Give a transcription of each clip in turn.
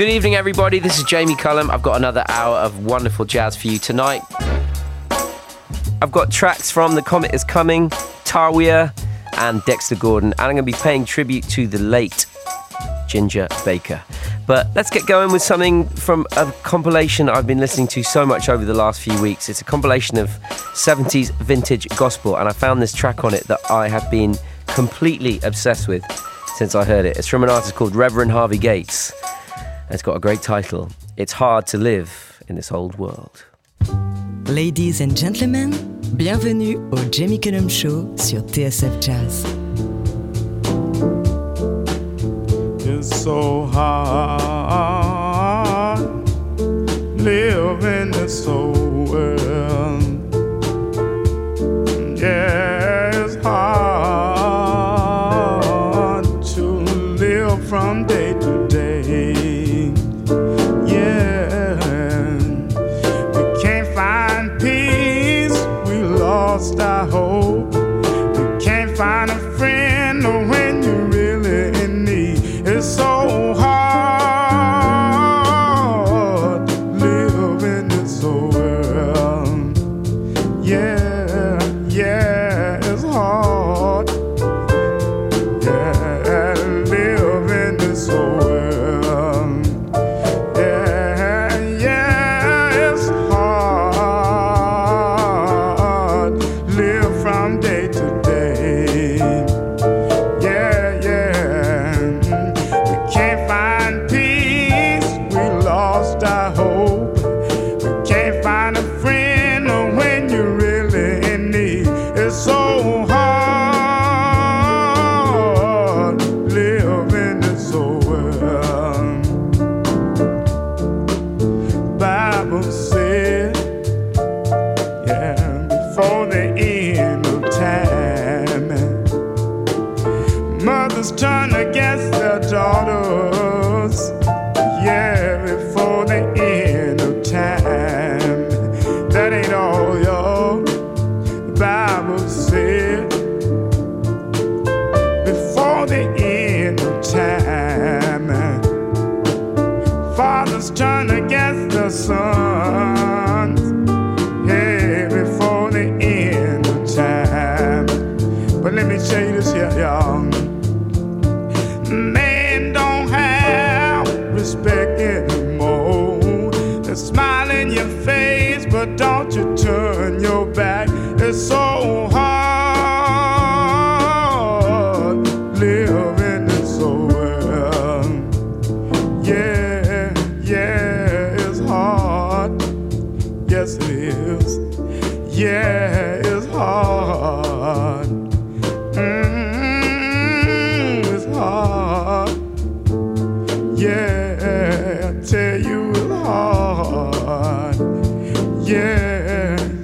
Good evening, everybody. This is Jamie Cullum. I've got another hour of wonderful jazz for you tonight. I've got tracks from The Comet is Coming, Tawiah, and Dexter Gordon, and I'm going to be paying tribute to the late Ginger Baker. But let's get going with something from a compilation I've been listening to so much over the last few weeks. It's a compilation of 70s vintage gospel, and I found this track on it that I have been completely obsessed with since I heard it. It's from an artist called Reverend Harvey Gates. It's got a great title. It's hard to live in this old world. Ladies and gentlemen, bienvenue au Jamie Cullum Show sur TSF Jazz. It's so hard living this old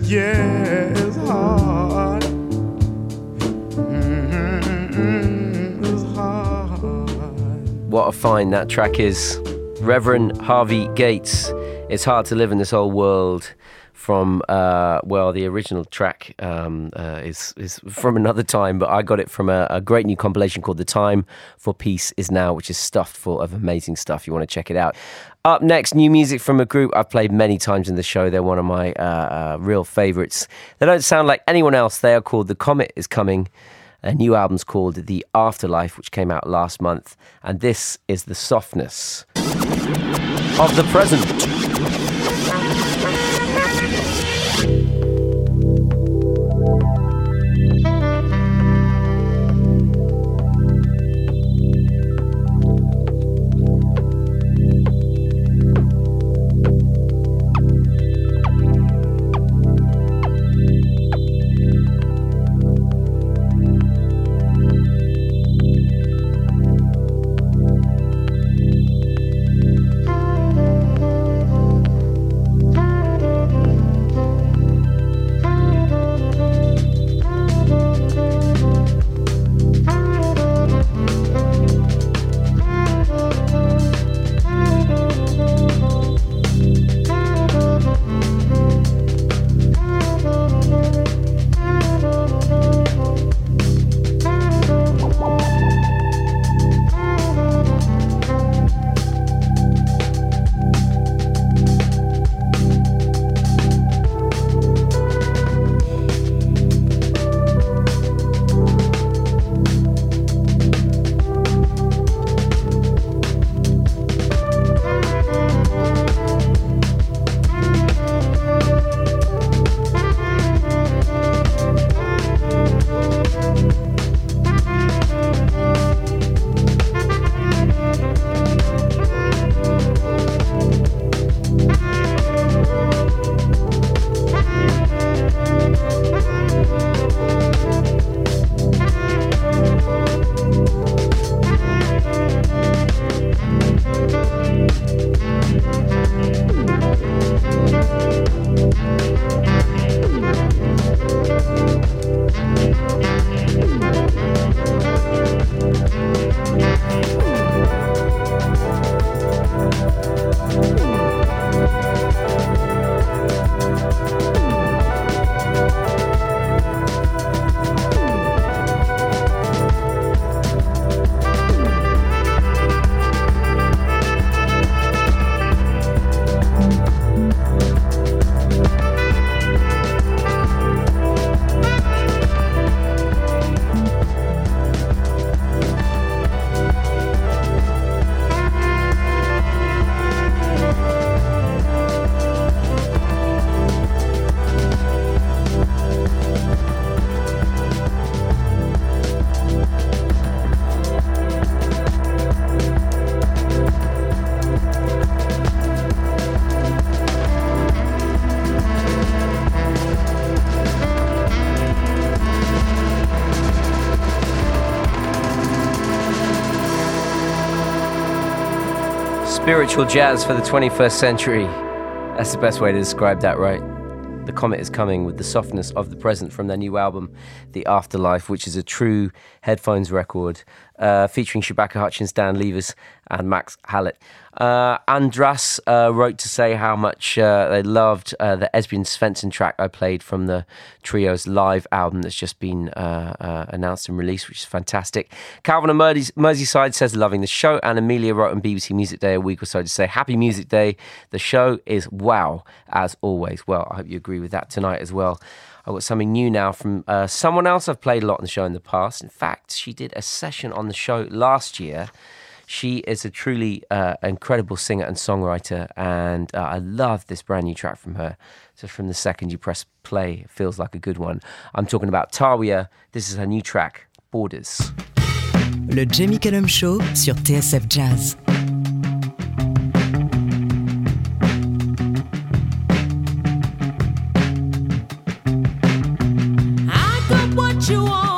Yeah, yeah, it's hard. Mm, it's hard. What a find that track is. Reverend Harvey Gates. It's hard to live in this old world. From uh, well, the original track um, uh, is is from another time, but I got it from a, a great new compilation called "The Time for Peace Is Now," which is stuffed full of amazing stuff. You want to check it out. Up next, new music from a group I've played many times in the show. They're one of my uh, uh, real favorites. They don't sound like anyone else. They are called "The Comet Is Coming." A new album's called The Afterlife, which came out last month, and this is the softness of the present. Spiritual jazz for the 21st century. That's the best way to describe that, right? The Comet is coming with the softness of the present from their new album, The Afterlife, which is a true headphones record uh, featuring Shabaka Hutchings, Dan Leavers, and Max Hallett. Uh, Andras uh, wrote to say how much uh, they loved uh, the Esbjørn Svensson track I played from the trio's live album that's just been uh, announced and released, which is fantastic. Calvin and Merseyside says loving the show, and Amelia wrote on BBC Music Day a week or so to say Happy Music Day. The show is wow as always. Well, I hope you agree with that tonight as well. I've got something new now from uh, someone else I've played a lot on the show in the past. In fact, she did a session on the show last year. She is a truly uh, incredible singer and songwriter, and uh, I love this brand new track from her. So, from the second you press play, it feels like a good one. I'm talking about Tawiah. This is her new track, Borders. Le Jamie Cullum Show sur TSF Jazz. you want.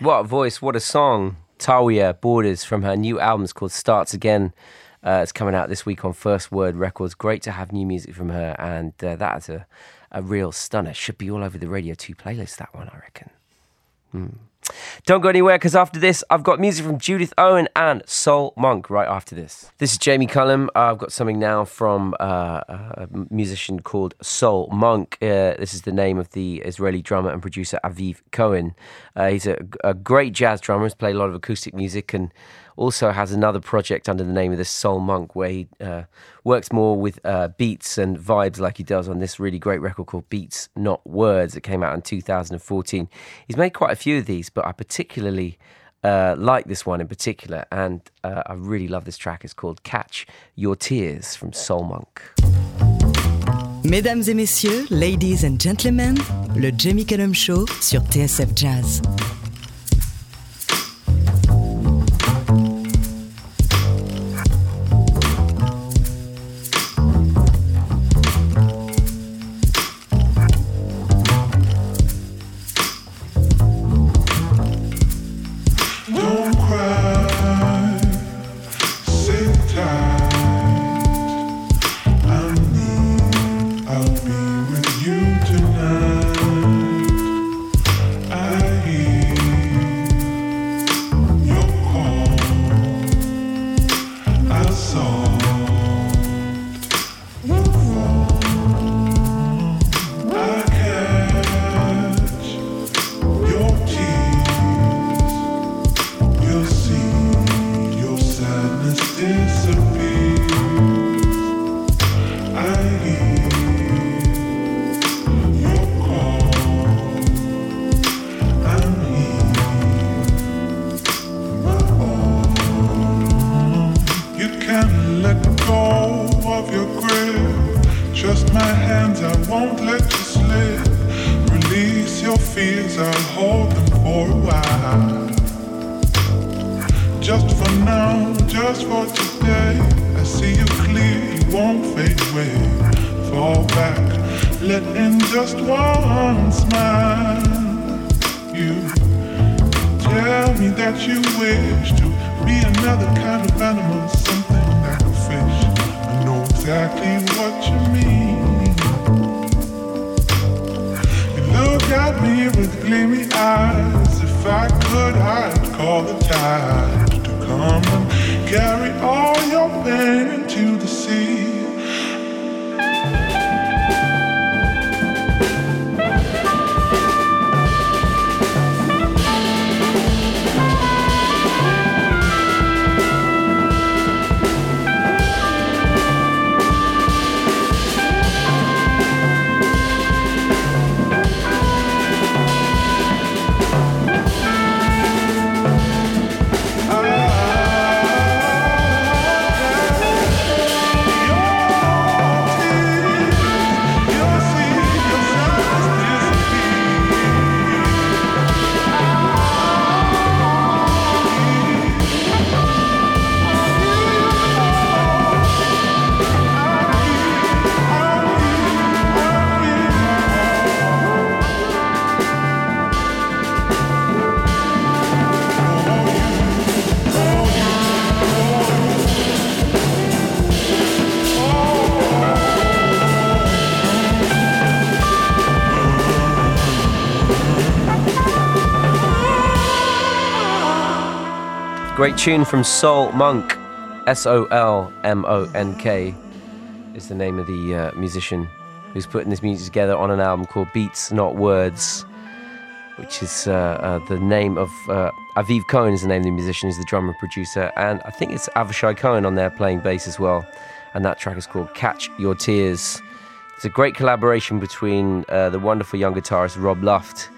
Voice, what a song. Tawiah Borders from her new album is called Starts Again. Uh, it's coming out this week on First Word Records. Great to have new music from her, and uh, that is a, a real stunner. Should be all over the Radio 2 playlist, that one, I reckon. Hmm. Don't go anywhere because after this, I've got music from Judith Owen and Sol Monk right after this. This is Jamie Cullum. Uh, I've got something now from uh, a musician called Sol Monk. Uh, this is the name of the Israeli drummer and producer Aviv Cohen. Uh, he's a, a, great jazz drummer, he's played a lot of acoustic music and also has another project under the name of the Sol Monk where he uh, works more with uh, beats and vibes like he does on this really great record called Beats Not Words that came out in 2014. He's made quite a few of these, but I particularly uh, like this one in particular, and uh, I really love this track. It's called Catch Your Tears from Sol Monk. Mesdames et messieurs, ladies and gentlemen, le Jamie Cullum Show sur TSF Jazz. Great tune from Sol Monk. S O L M O N K is the name of the uh, musician who's putting this music together on an album called Beats Not Words, which is uh, uh, the name of uh, Aviv Cohen is the name of the musician, he's the drummer producer, and I think it's Avishai Cohen on there playing bass as well. And that track is called Catch Your Tears. It's a great collaboration between uh, the wonderful young guitarist Rob Luft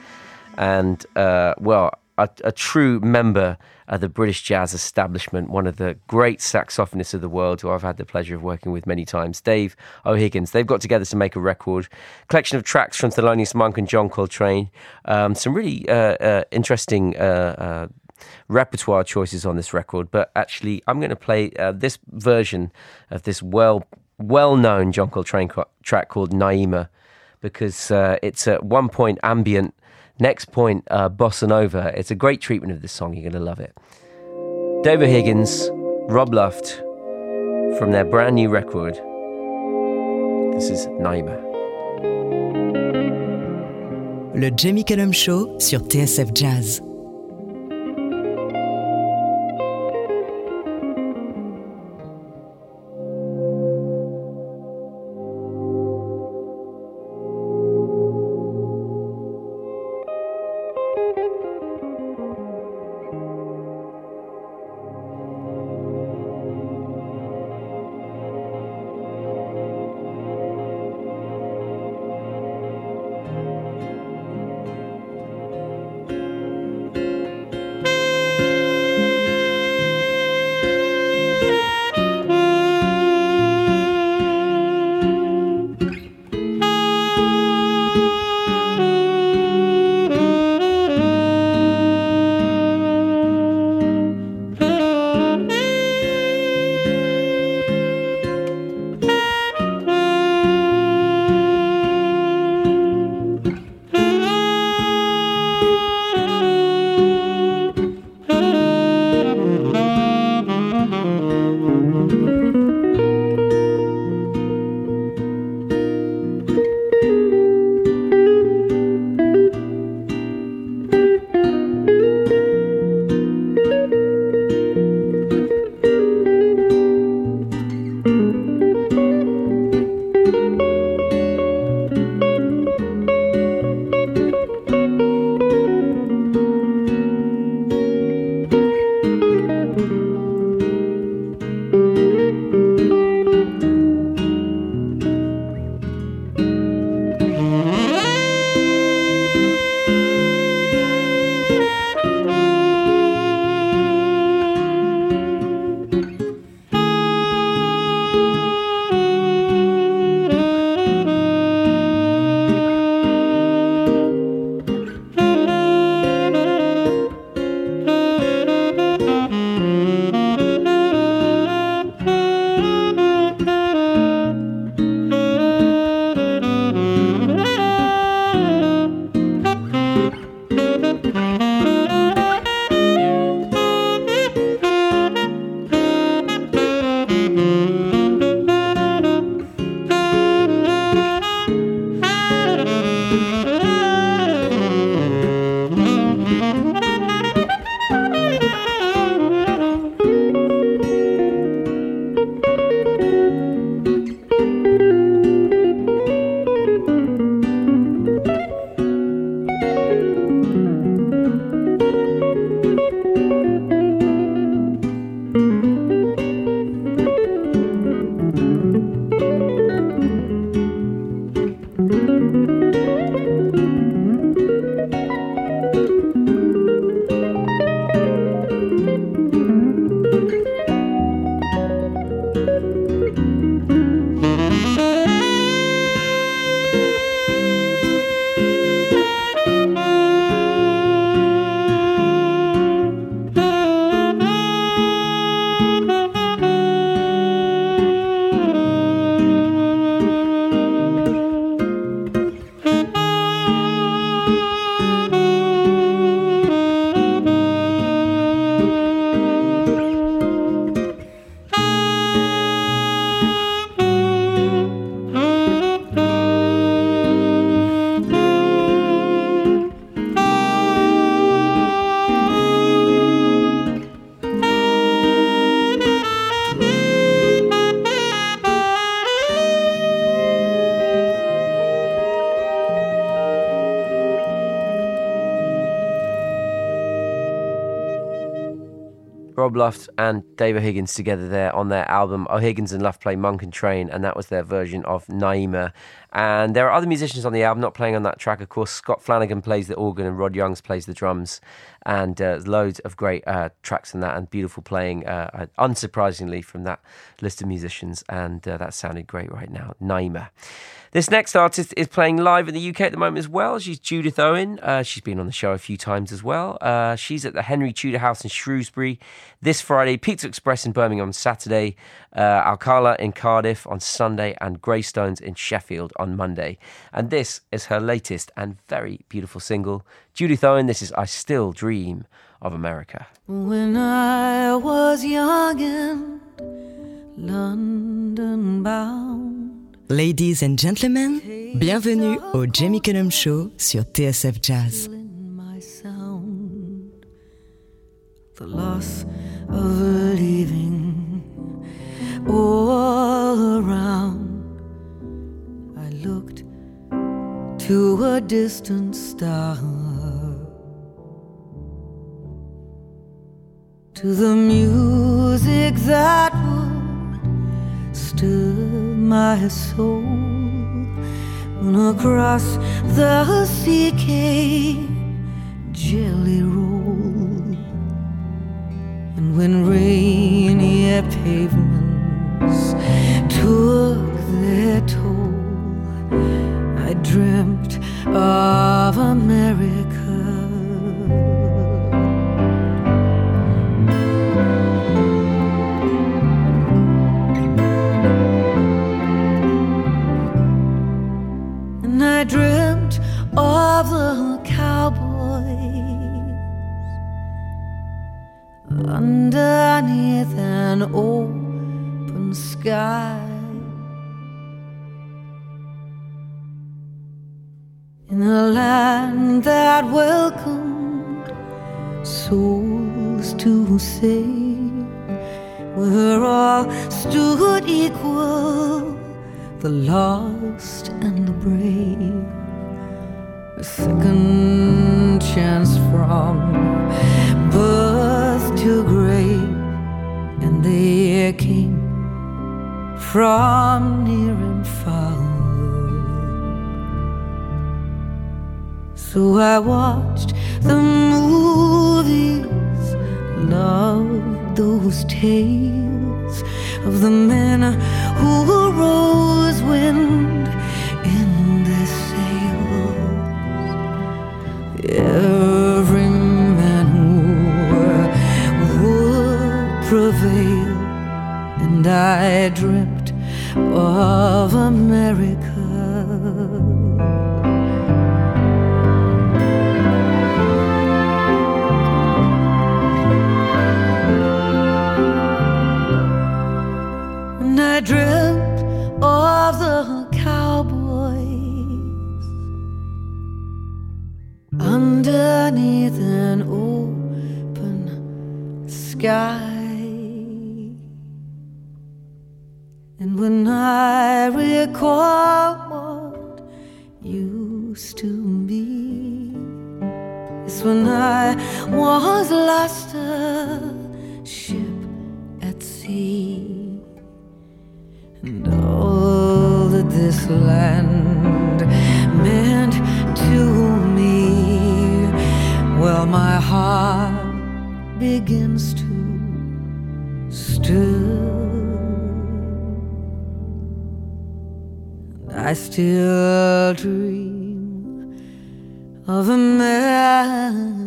and, uh, well, a, a true member of the British jazz establishment, one of the great saxophonists of the world who I've had the pleasure of working with many times, Dave O'Higgins. They've got together to make a record, collection of tracks from Thelonious Monk and John Coltrane, um, some really uh, uh, interesting uh, uh, repertoire choices on this record. But actually, I'm going to play uh, this version of this well well known John Coltrane co- track called Naima because it's at one point ambient Next point, uh, Bossa Nova. It's a great treatment of this song. You're going to love it. Dave O'Higgins, Rob Luft, from their brand new record. This is Naima. Le Jamie Cullum Show sur TSF Jazz. Luft and Dave O'Higgins together there on their album O'Higgins and Luft play Monk and Trane, and that was their version of Naima. And there are other musicians on the album not playing on that track, of course. Scott Flanagan plays the organ and Rod Youngs plays the drums, and uh, loads of great uh, tracks in that and beautiful playing, uh, unsurprisingly, from that list of musicians. And uh, that sounded great right now. Naima. This next artist is playing live in the UK at the moment as well. She's Judith Owen. Uh, she's been on the show a few times as well. Uh, she's at the Henry Tudor House in Shrewsbury this Friday, Pizza Express in Birmingham on Saturday, uh, Alcala in Cardiff on Sunday, and Greystones in Sheffield on Monday. And this is her latest and very beautiful single. Judith Owen, this is I Still Dream of America. When I was young and London bound. Ladies and gentlemen, bienvenue au Jamie Cullum Show sur TSF Jazz. The loss of leaving all around. I looked to a distant star. To the music that would stir my soul. When across the sea came Jelly Roll. And when rainy pavements took their toll, I dreamt of America. Of the cowboys underneath an open sky. In a land that welcomed souls to save, where all stood equal, the lost and the brave. A second chance from birth to grave, and they came from near and far. So I watched the movies, loved those tales of the men who rose wind Every man who would prevail, and I dreamt of America. And I dreamt sky. And when I recall what used to be, is when I was lost a ship at sea. And all that this land meant to me, well, my heart begins to stir. I still dream of America.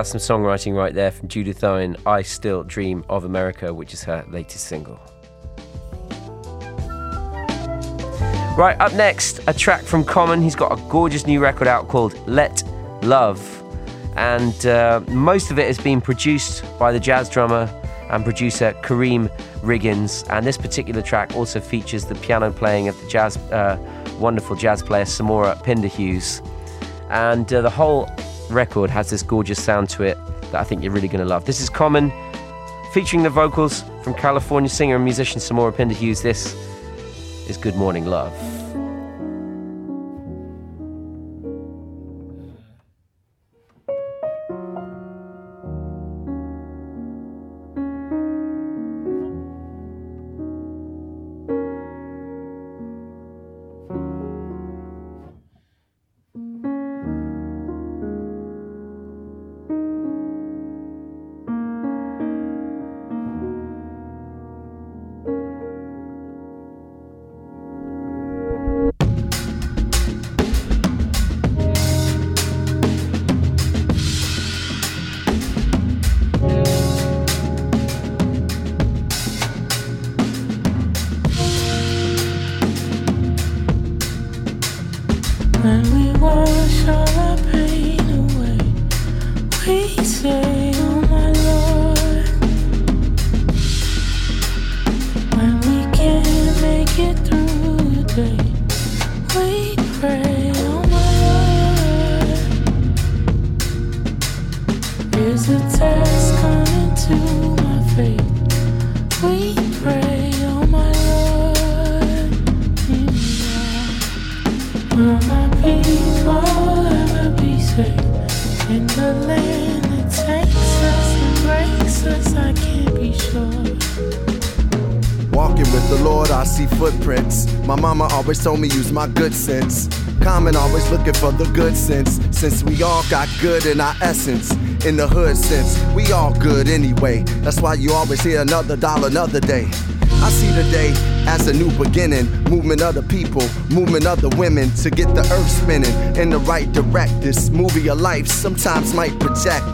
That's some songwriting right there from Judith Owen, I Still Dream of America, which is her latest single. Right, up next, a track from Common. He's got a gorgeous new record out called Let Love. And uh, most of it has been produced by the jazz drummer and producer Karriem Riggins. And this particular track also features the piano playing of the jazz, uh, wonderful jazz player Samora Pinderhughes. And uh, the whole record has this gorgeous sound to it that I think you're really going to love. This is Common, featuring the vocals from California singer and musician Samora Pinderhughes. This is Good Morning Love. My good sense. Common always looking for the good sense. Since we all got good in our essence. In the hood sense, we all good anyway. That's why you always hear another dollar another day. I see the day as a new beginning. Movement of the people, movement of the women to get the earth spinning in the right direct. This movie of life sometimes might project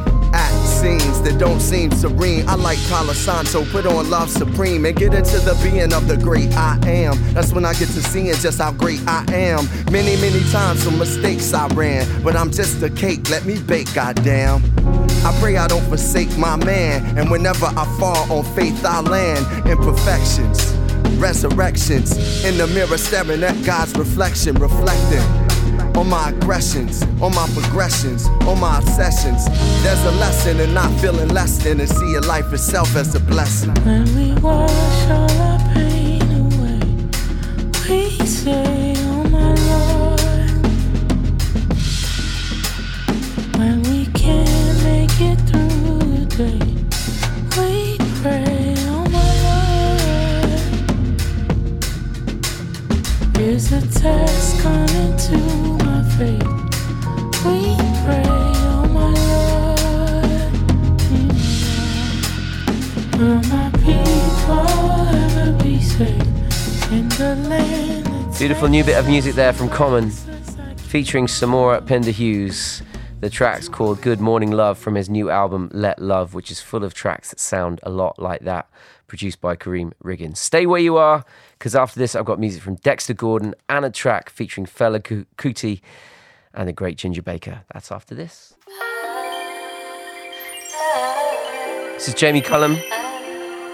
scenes that don't seem serene. I like Palo Santo, put on love supreme and get into the being of the great I am. That's when I get to seeing just how great I am. Many, many times for mistakes I ran, but I'm just a cake, let me bake, goddamn. I pray I don't forsake my man, and whenever I fall on faith, I land imperfections, resurrections. In the mirror, staring at God's reflection, reflecting on my aggressions, on my progressions, on my obsessions. There's a lesson in not feeling less than and seeing life itself as a blessing. When we wash all our pain away, we say, Oh my Lord. When we can't make it through the day, we pray, Oh my Lord. Is a test coming to faith. We pray, oh my Lord. Will my people ever be safe in the land? Beautiful new bit of music there from Common, featuring Samora Pinderhughes. The track's called Good Morning Love from his new album Let Love, which is full of tracks that sound a lot like that, produced by Karriem Riggins. Stay where you are because after this, I've got music from Dexter Gordon and a track featuring Fela Kuti and the great Ginger Baker. That's after this. This is Jamie Cullum.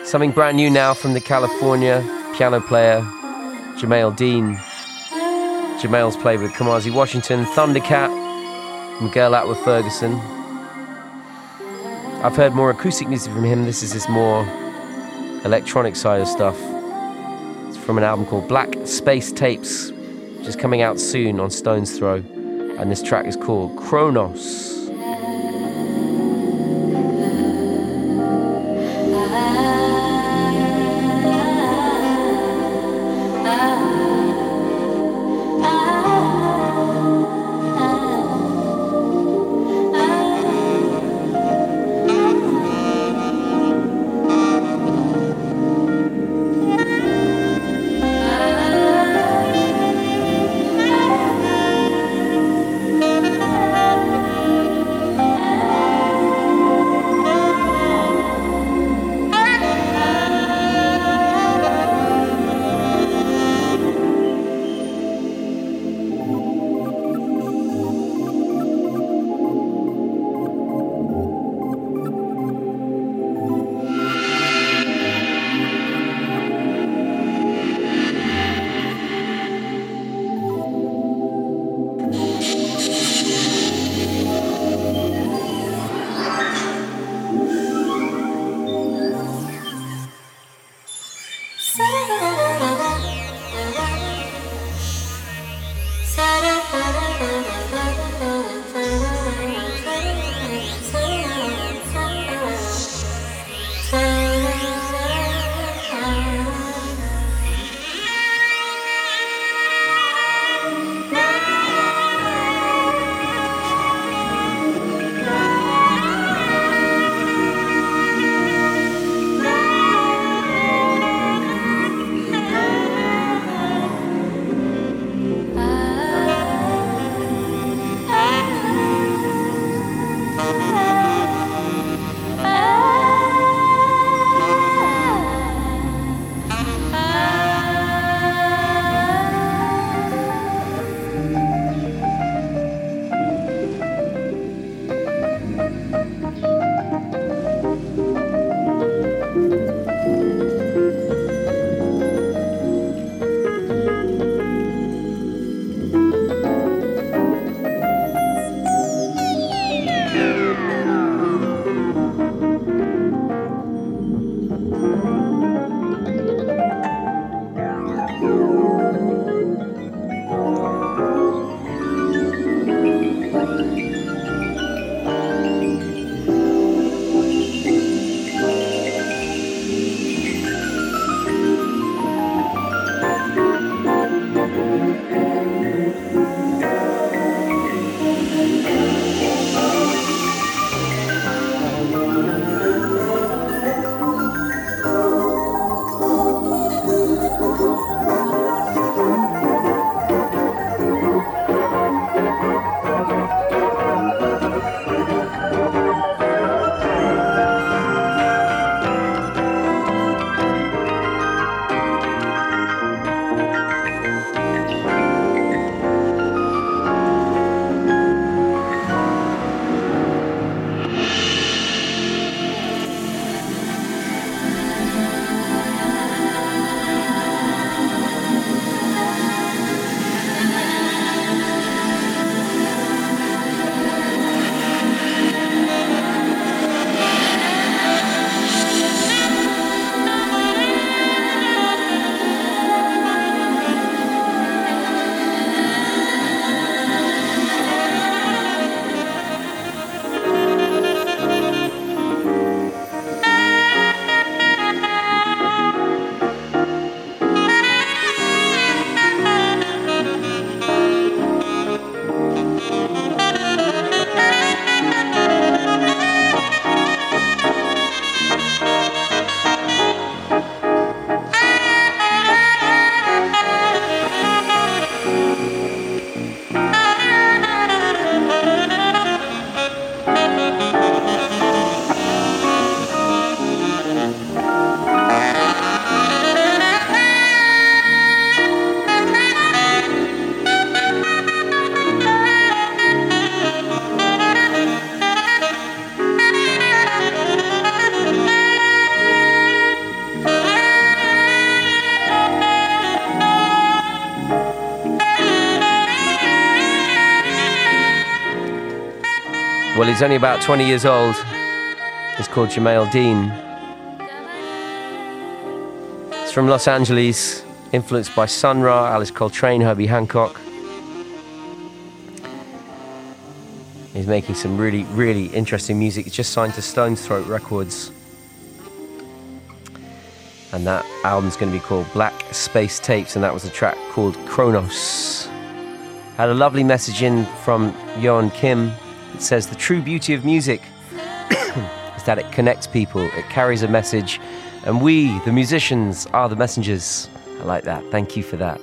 Something brand new now from the California piano player Jamael Dean. Jamael's played with Kamasi Washington, Thundercat, Miguel Atwood Ferguson. I've heard more acoustic music from him. This is his more electronic side of stuff It's from an album called Black Space Tapes, which is coming out soon on Stone's Throw. And this track is called Kronos. Well, he's only about 20 years old. He's called Jamael Dean. It's from Los Angeles, influenced by Sun Ra, Alice Coltrane, Herbie Hancock. He's making some really, really interesting music. He's just signed to Stones Throw Records. And that album's going to be called Black Space Tapes, and that was a track called Kronos. Had a lovely message in from Johan Kim. It says, The true beauty of music is that it connects people, it carries a message, and we, the musicians, are the messengers. I like that. Thank you for that.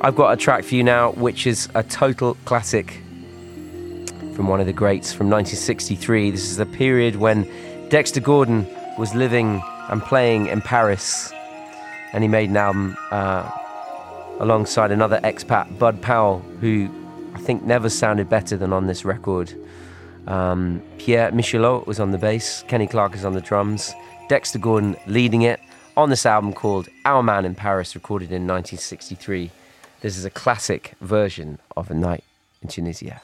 I've got a track for you now, which is a total classic from one of the greats from 1963. This is the period when Dexter Gordon was living and playing in Paris, and he made an album uh, alongside another expat, Bud Powell, who I think never sounded better than on this record. Um, Pierre Michelot was on the bass, Kenny Clarke is on the drums, Dexter Gordon leading it on this album called Our Man in Paris, recorded in 1963. This is a classic version of A Night in Tunisia.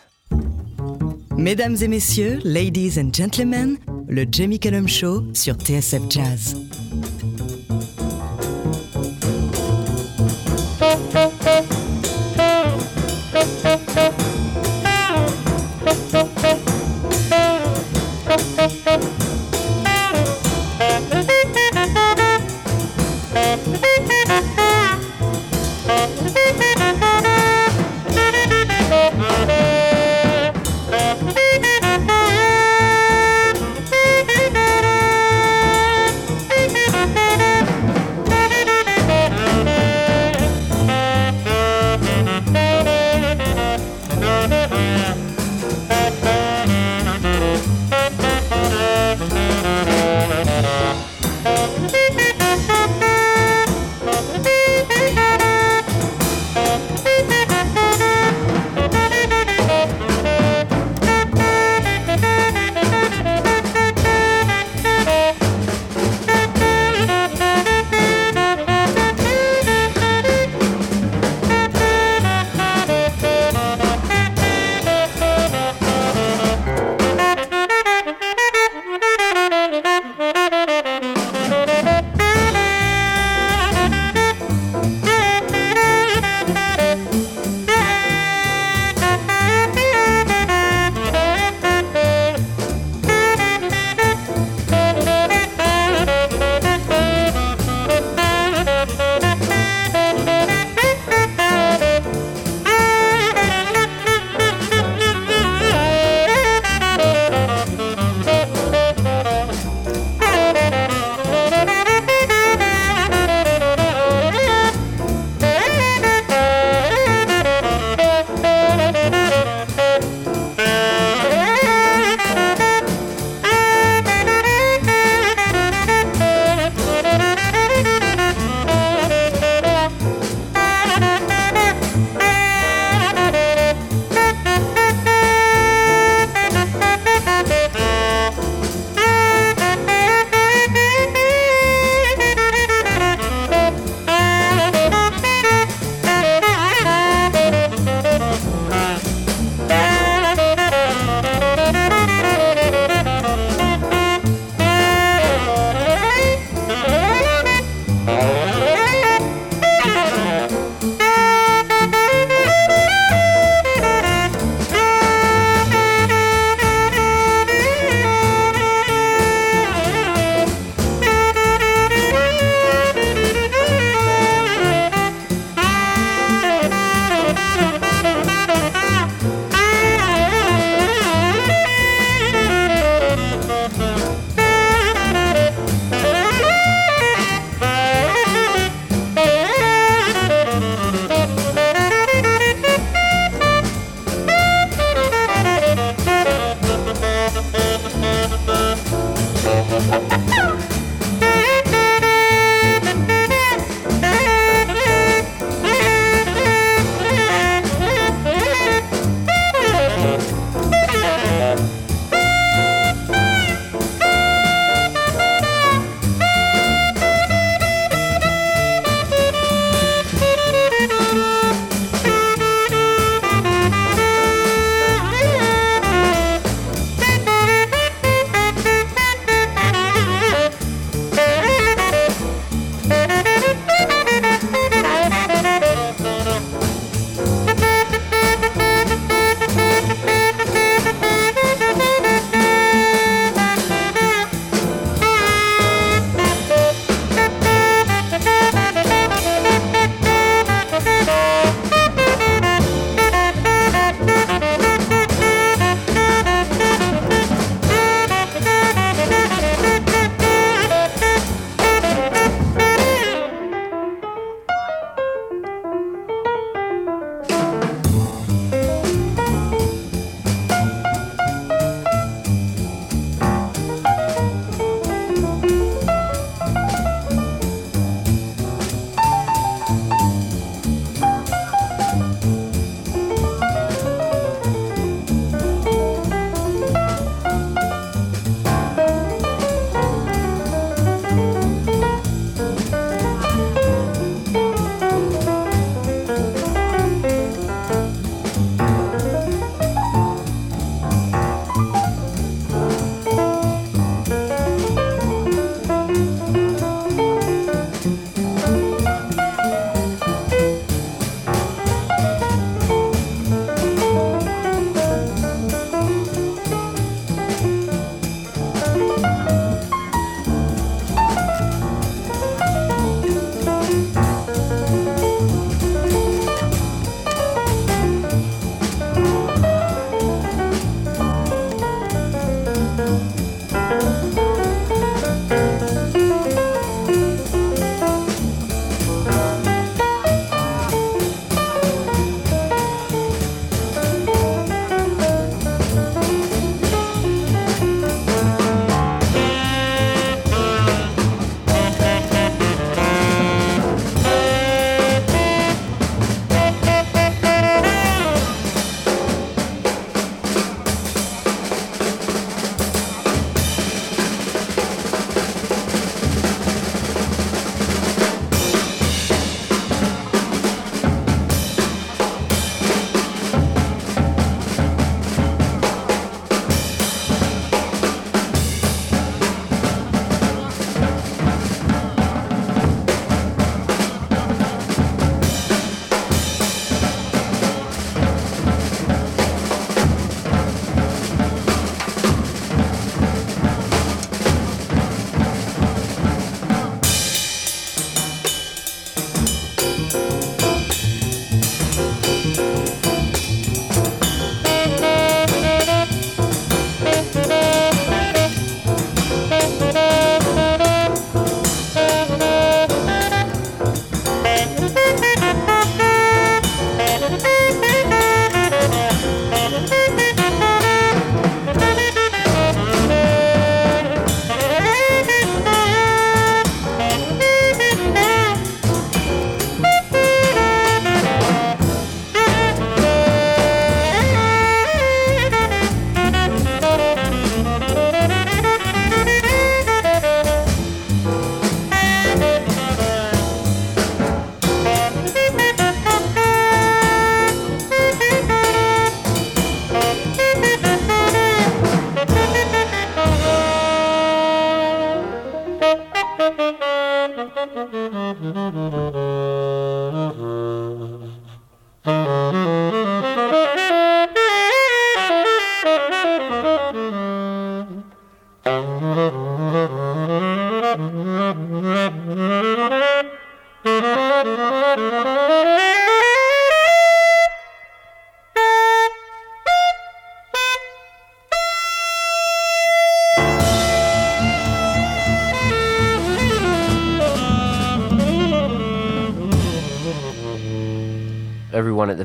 Mesdames et messieurs, ladies and gentlemen, le Jamie Cullum Show sur TSF Jazz.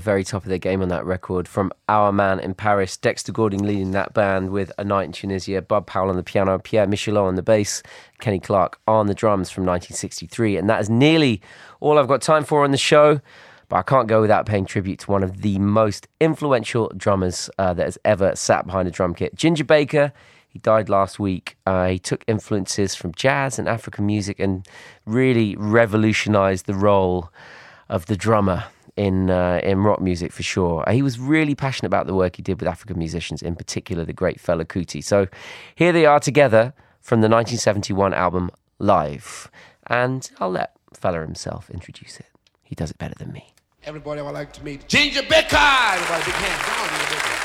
Very top of their game on that record. From Our Man in Paris, Dexter Gordon leading that band with A Night in Tunisia, Bud Powell on the piano, Pierre Michelot on the bass, Kenny Clarke on the drums from 1963. And that is nearly all I've got time for on the show. But I can't go without paying tribute to one of the most influential drummers uh, that has ever sat behind a drum kit, Ginger Baker. He died last week. Uh, he took influences from jazz and African music and really revolutionized the role of the drummer in uh, in rock music for sure. He was really passionate about the work he did with African musicians, in particular the great Fela Kuti. So here they are together from the 1971 album Live, and I'll let Fela himself introduce it. He does it better than me. Everybody I would like to meet Ginger Baker. Everybody, big hand. Come on, Ginger Baker.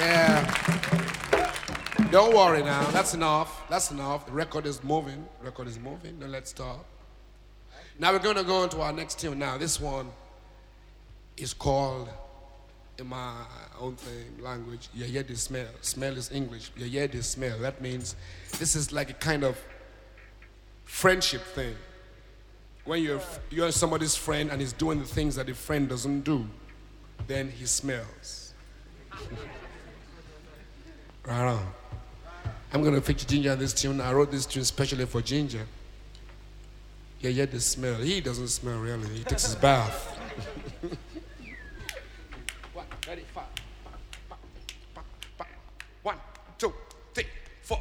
Yeah. Don't worry now. That's enough. That's enough. The record is moving. The record is moving. Now let's stop. Now we're going to go into our next tune. Now this one is called, in my own thing, language, yeah, the smell. Smell is English. Yeah, the smell. That means this is like a kind of friendship thing. When you're you're somebody's friend and he's doing the things that the friend doesn't do, then he smells. right on. I'm gonna feature Ginger on this tune. I wrote this tune specially for Ginger. Yeah, yeah, the smell. He doesn't smell really. He takes his bath. One, two, three, four.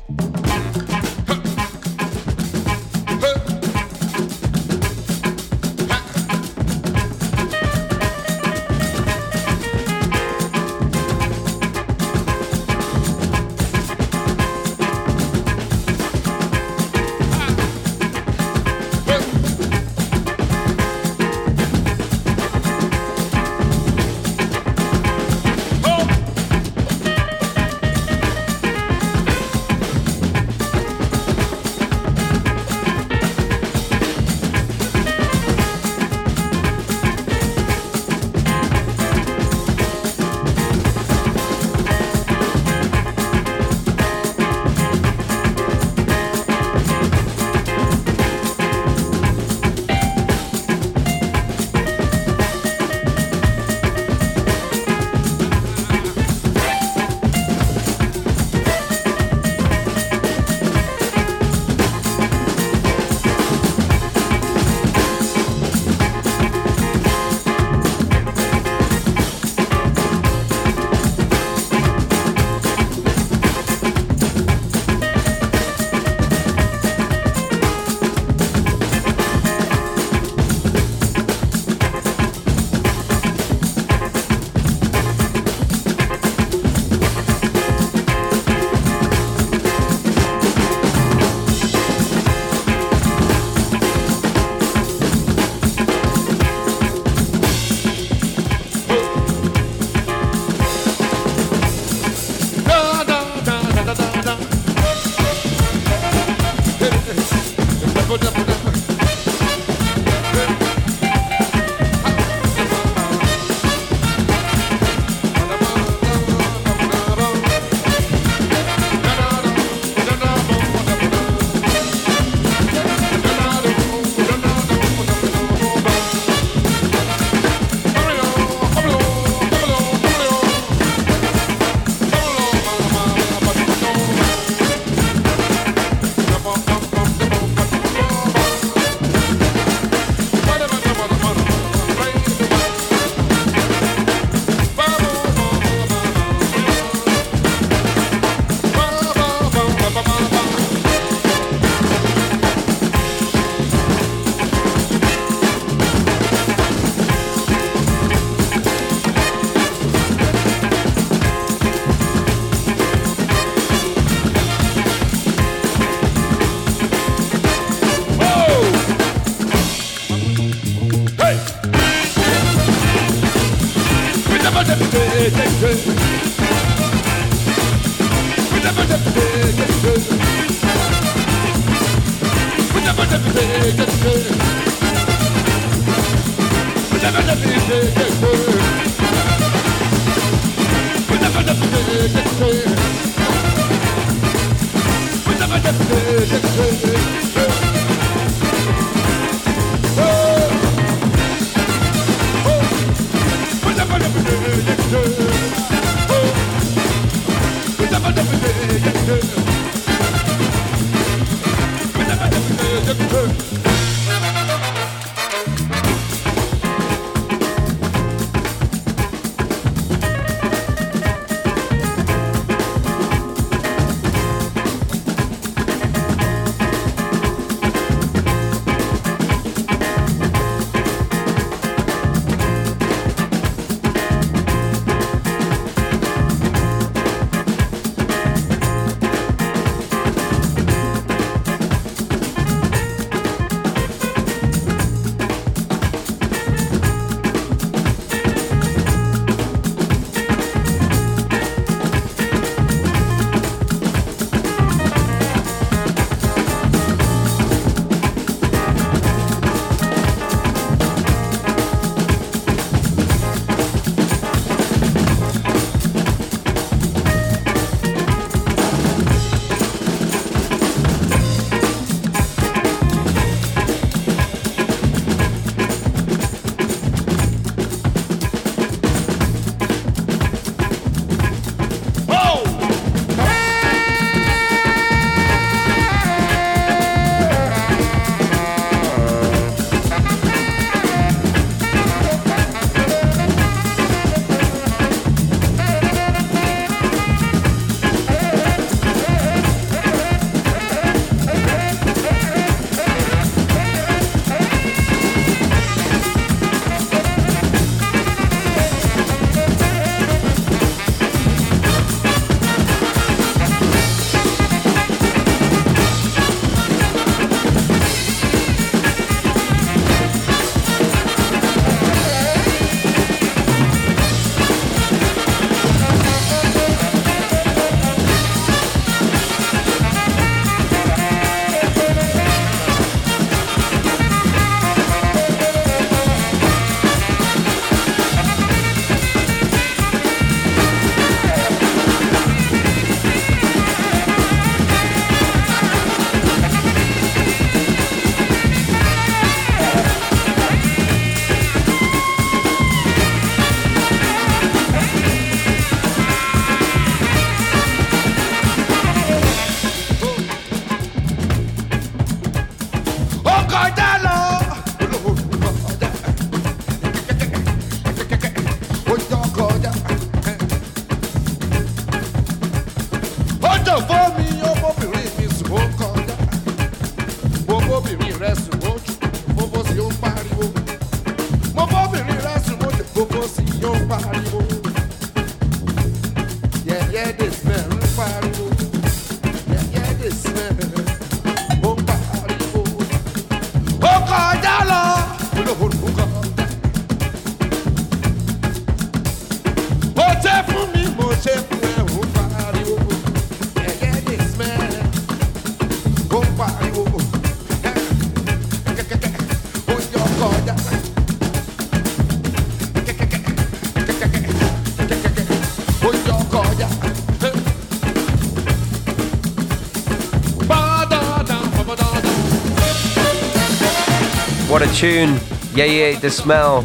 Tune. Yeah, yeah, the smell.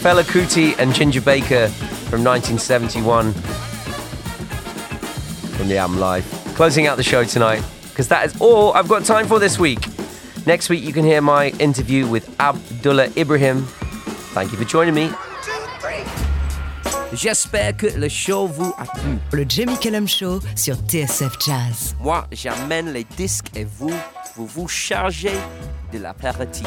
Fela Kuti and Ginger Baker from 1971 from the album Live. Closing out the show tonight, because that is all I've got time for this week. Next week, you can hear my interview with Abdullah Ibrahim. Thank you for joining me. J'espère que le show vous a plu. Le Jamie Cullum Show sur TSF Jazz. Moi, j'amène les disques et vous, vous vous chargez de l'apéritif.